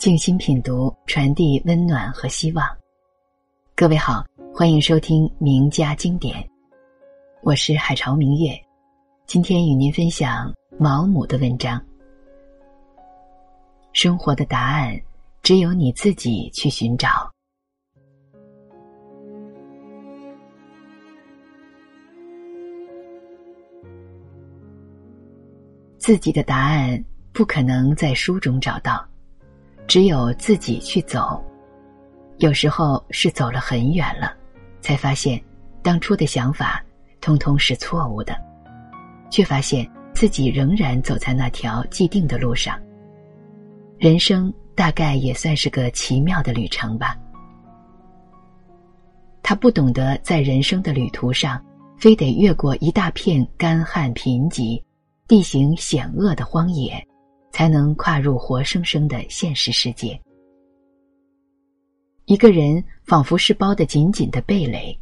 静心品读，传递温暖和希望。各位好，欢迎收听名家经典，我是海潮明月。今天与您分享毛姆的文章。生活的答案，只有你自己去寻找。自己的答案不可能在书中找到。只有自己去走，有时候是走了很远了，才发现当初的想法通通是错误的，却发现自己仍然走在那条既定的路上。人生大概也算是个奇妙的旅程吧。他不懂得在人生的旅途上，非得越过一大片干旱贫瘠、地形险恶的荒野。才能跨入活生生的现实世界。一个人仿佛是包得紧紧的蓓蕾，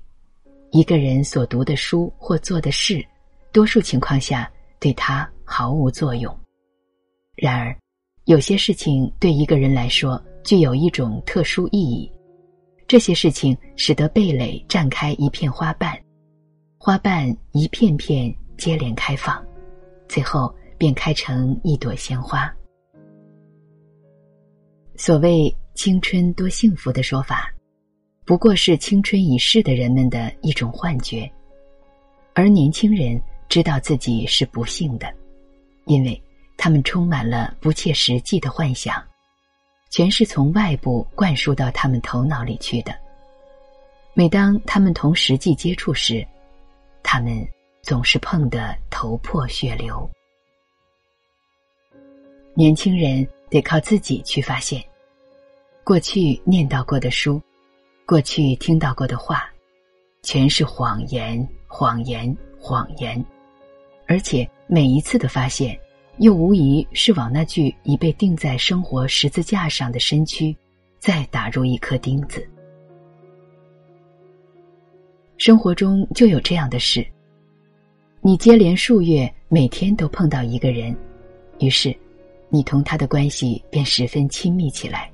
一个人所读的书或做的事，多数情况下对他毫无作用。然而，有些事情对一个人来说具有一种特殊意义，这些事情使得蓓蕾绽开一片花瓣，花瓣一片片接连开放，最后。便开成一朵鲜花。所谓青春多幸福的说法，不过是青春已逝的人们的一种幻觉，而年轻人知道自己是不幸的，因为他们充满了不切实际的幻想，全是从外部灌输到他们头脑里去的。每当他们同实际接触时，他们总是碰得头破血流。年轻人得靠自己去发现，过去念叨过的书，过去听到过的话，全是谎言，谎言，谎言。而且每一次的发现，又无疑是往那具已被钉在生活十字架上的身躯，再打入一颗钉子。生活中就有这样的事，你接连数月每天都碰到一个人，于是。你同他的关系便十分亲密起来，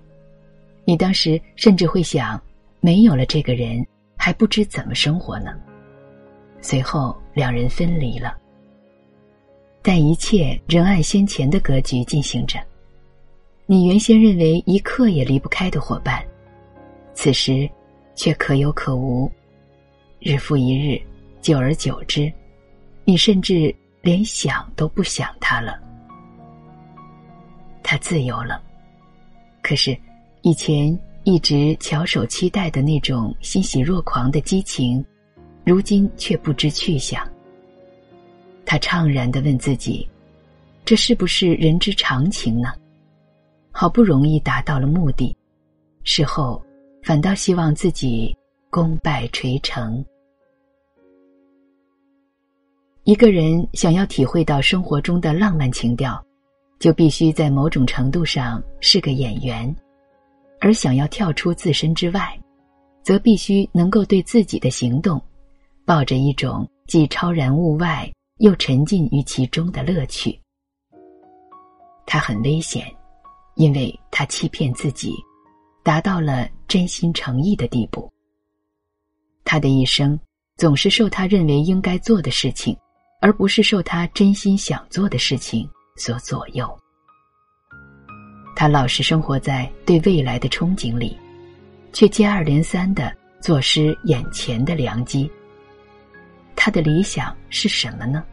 你当时甚至会想，没有了这个人，还不知怎么生活呢。随后两人分离了，但一切仍按先前的格局进行着。你原先认为一刻也离不开的伙伴，此时却可有可无，日复一日，久而久之，你甚至连想都不想他了。他自由了，可是，以前一直翘首期待的那种欣喜若狂的激情，如今却不知去向。他怅然的问自己：“这是不是人之常情呢？”好不容易达到了目的，事后反倒希望自己功败垂成。一个人想要体会到生活中的浪漫情调。就必须在某种程度上是个演员，而想要跳出自身之外，则必须能够对自己的行动，抱着一种既超然物外又沉浸于其中的乐趣。他很危险，因为他欺骗自己，达到了真心诚意的地步。他的一生总是受他认为应该做的事情，而不是受他真心想做的事情。所左右，他老是生活在对未来的憧憬里，却接二连三的坐失眼前的良机。他的理想是什么呢？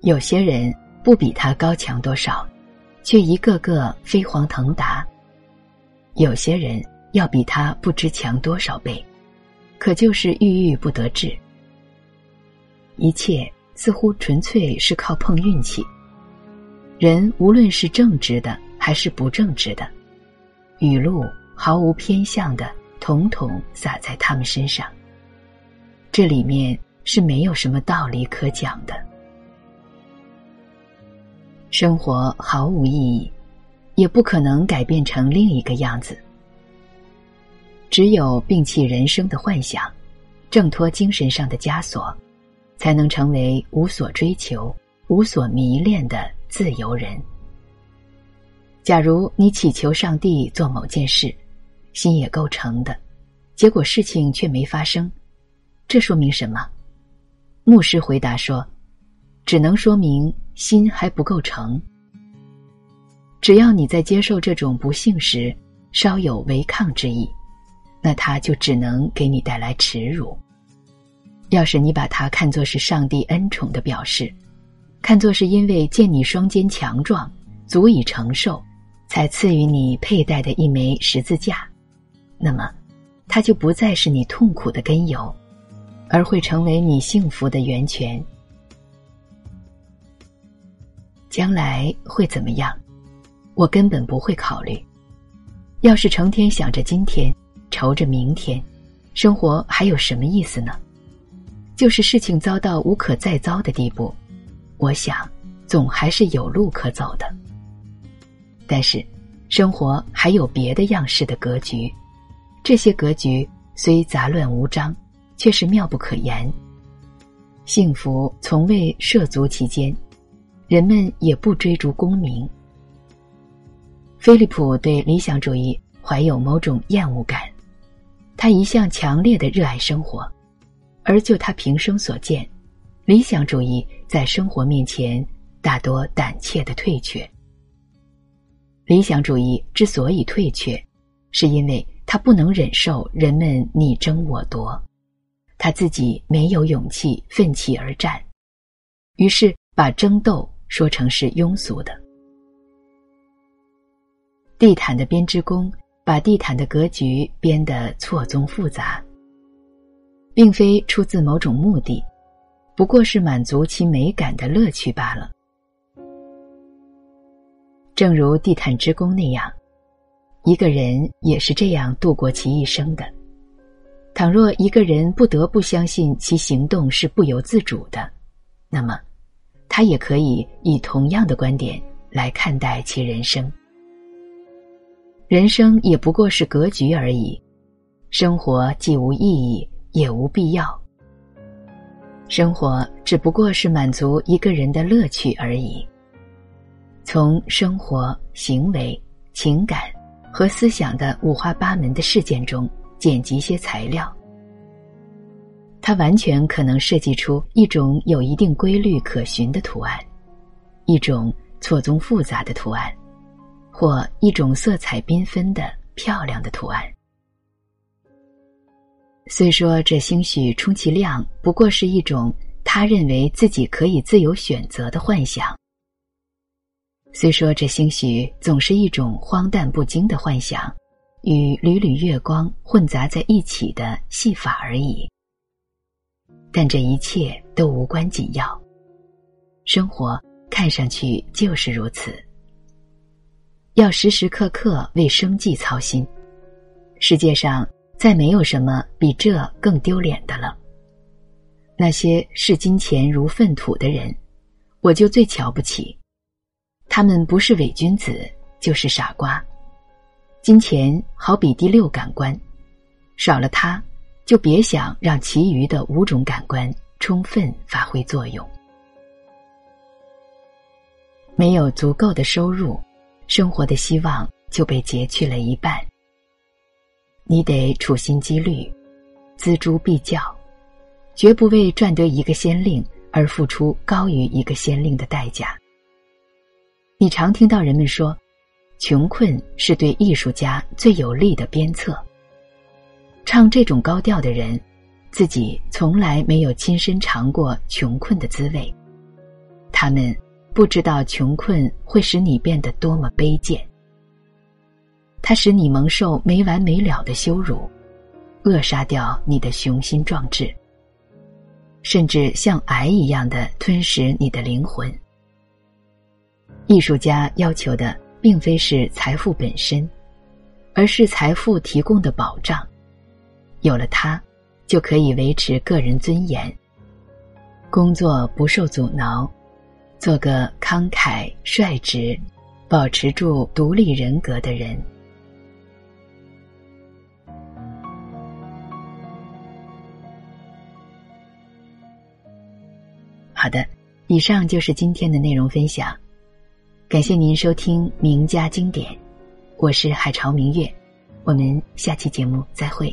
有些人不比他高强多少，却一个个飞黄腾达；有些人要比他不知强多少倍，可就是郁郁不得志。一切。似乎纯粹是靠碰运气。人无论是正直的还是不正直的，雨露毫无偏向的，统统洒在他们身上。这里面是没有什么道理可讲的。生活毫无意义，也不可能改变成另一个样子。只有摒弃人生的幻想，挣脱精神上的枷锁。才能成为无所追求、无所迷恋的自由人。假如你祈求上帝做某件事，心也够诚的，结果事情却没发生，这说明什么？牧师回答说：“只能说明心还不够诚。只要你在接受这种不幸时稍有违抗之意，那他就只能给你带来耻辱。要是你把它看作是上帝恩宠的表示，看作是因为见你双肩强壮，足以承受，才赐予你佩戴的一枚十字架，那么，它就不再是你痛苦的根由。”而会成为你幸福的源泉。将来会怎么样？我根本不会考虑。要是成天想着今天，愁着明天，生活还有什么意思呢？就是事情糟到无可再糟的地步，我想总还是有路可走的。但是，生活还有别的样式的格局，这些格局虽杂乱无章。却是妙不可言。幸福从未涉足其间，人们也不追逐功名。菲利普对理想主义怀有某种厌恶感，他一向强烈的热爱生活，而就他平生所见，理想主义在生活面前大多胆怯的退却。理想主义之所以退却，是因为他不能忍受人们你争我夺。他自己没有勇气奋起而战，于是把争斗说成是庸俗的。地毯的编织工把地毯的格局编得错综复杂，并非出自某种目的，不过是满足其美感的乐趣罢了。正如地毯之工那样，一个人也是这样度过其一生的。倘若一个人不得不相信其行动是不由自主的，那么，他也可以以同样的观点来看待其人生。人生也不过是格局而已，生活既无意义也无必要。生活只不过是满足一个人的乐趣而已。从生活、行为、情感和思想的五花八门的事件中。剪辑些材料，它完全可能设计出一种有一定规律可循的图案，一种错综复杂的图案，或一种色彩缤纷的漂亮的图案。虽说这兴许充其量不过是一种他认为自己可以自由选择的幻想，虽说这兴许总是一种荒诞不经的幻想。与缕缕月光混杂在一起的戏法而已，但这一切都无关紧要。生活看上去就是如此，要时时刻刻为生计操心。世界上再没有什么比这更丢脸的了。那些视金钱如粪土的人，我就最瞧不起。他们不是伪君子，就是傻瓜。金钱好比第六感官，少了它，就别想让其余的五种感官充分发挥作用。没有足够的收入，生活的希望就被截去了一半。你得处心积虑，锱铢必较，绝不为赚得一个先令而付出高于一个先令的代价。你常听到人们说。穷困是对艺术家最有力的鞭策。唱这种高调的人，自己从来没有亲身尝过穷困的滋味，他们不知道穷困会使你变得多么卑贱。它使你蒙受没完没了的羞辱，扼杀掉你的雄心壮志，甚至像癌一样的吞噬你的灵魂。艺术家要求的。并非是财富本身，而是财富提供的保障。有了它，就可以维持个人尊严，工作不受阻挠，做个慷慨率直、保持住独立人格的人。好的，以上就是今天的内容分享。感谢您收听名家经典，我是海潮明月，我们下期节目再会。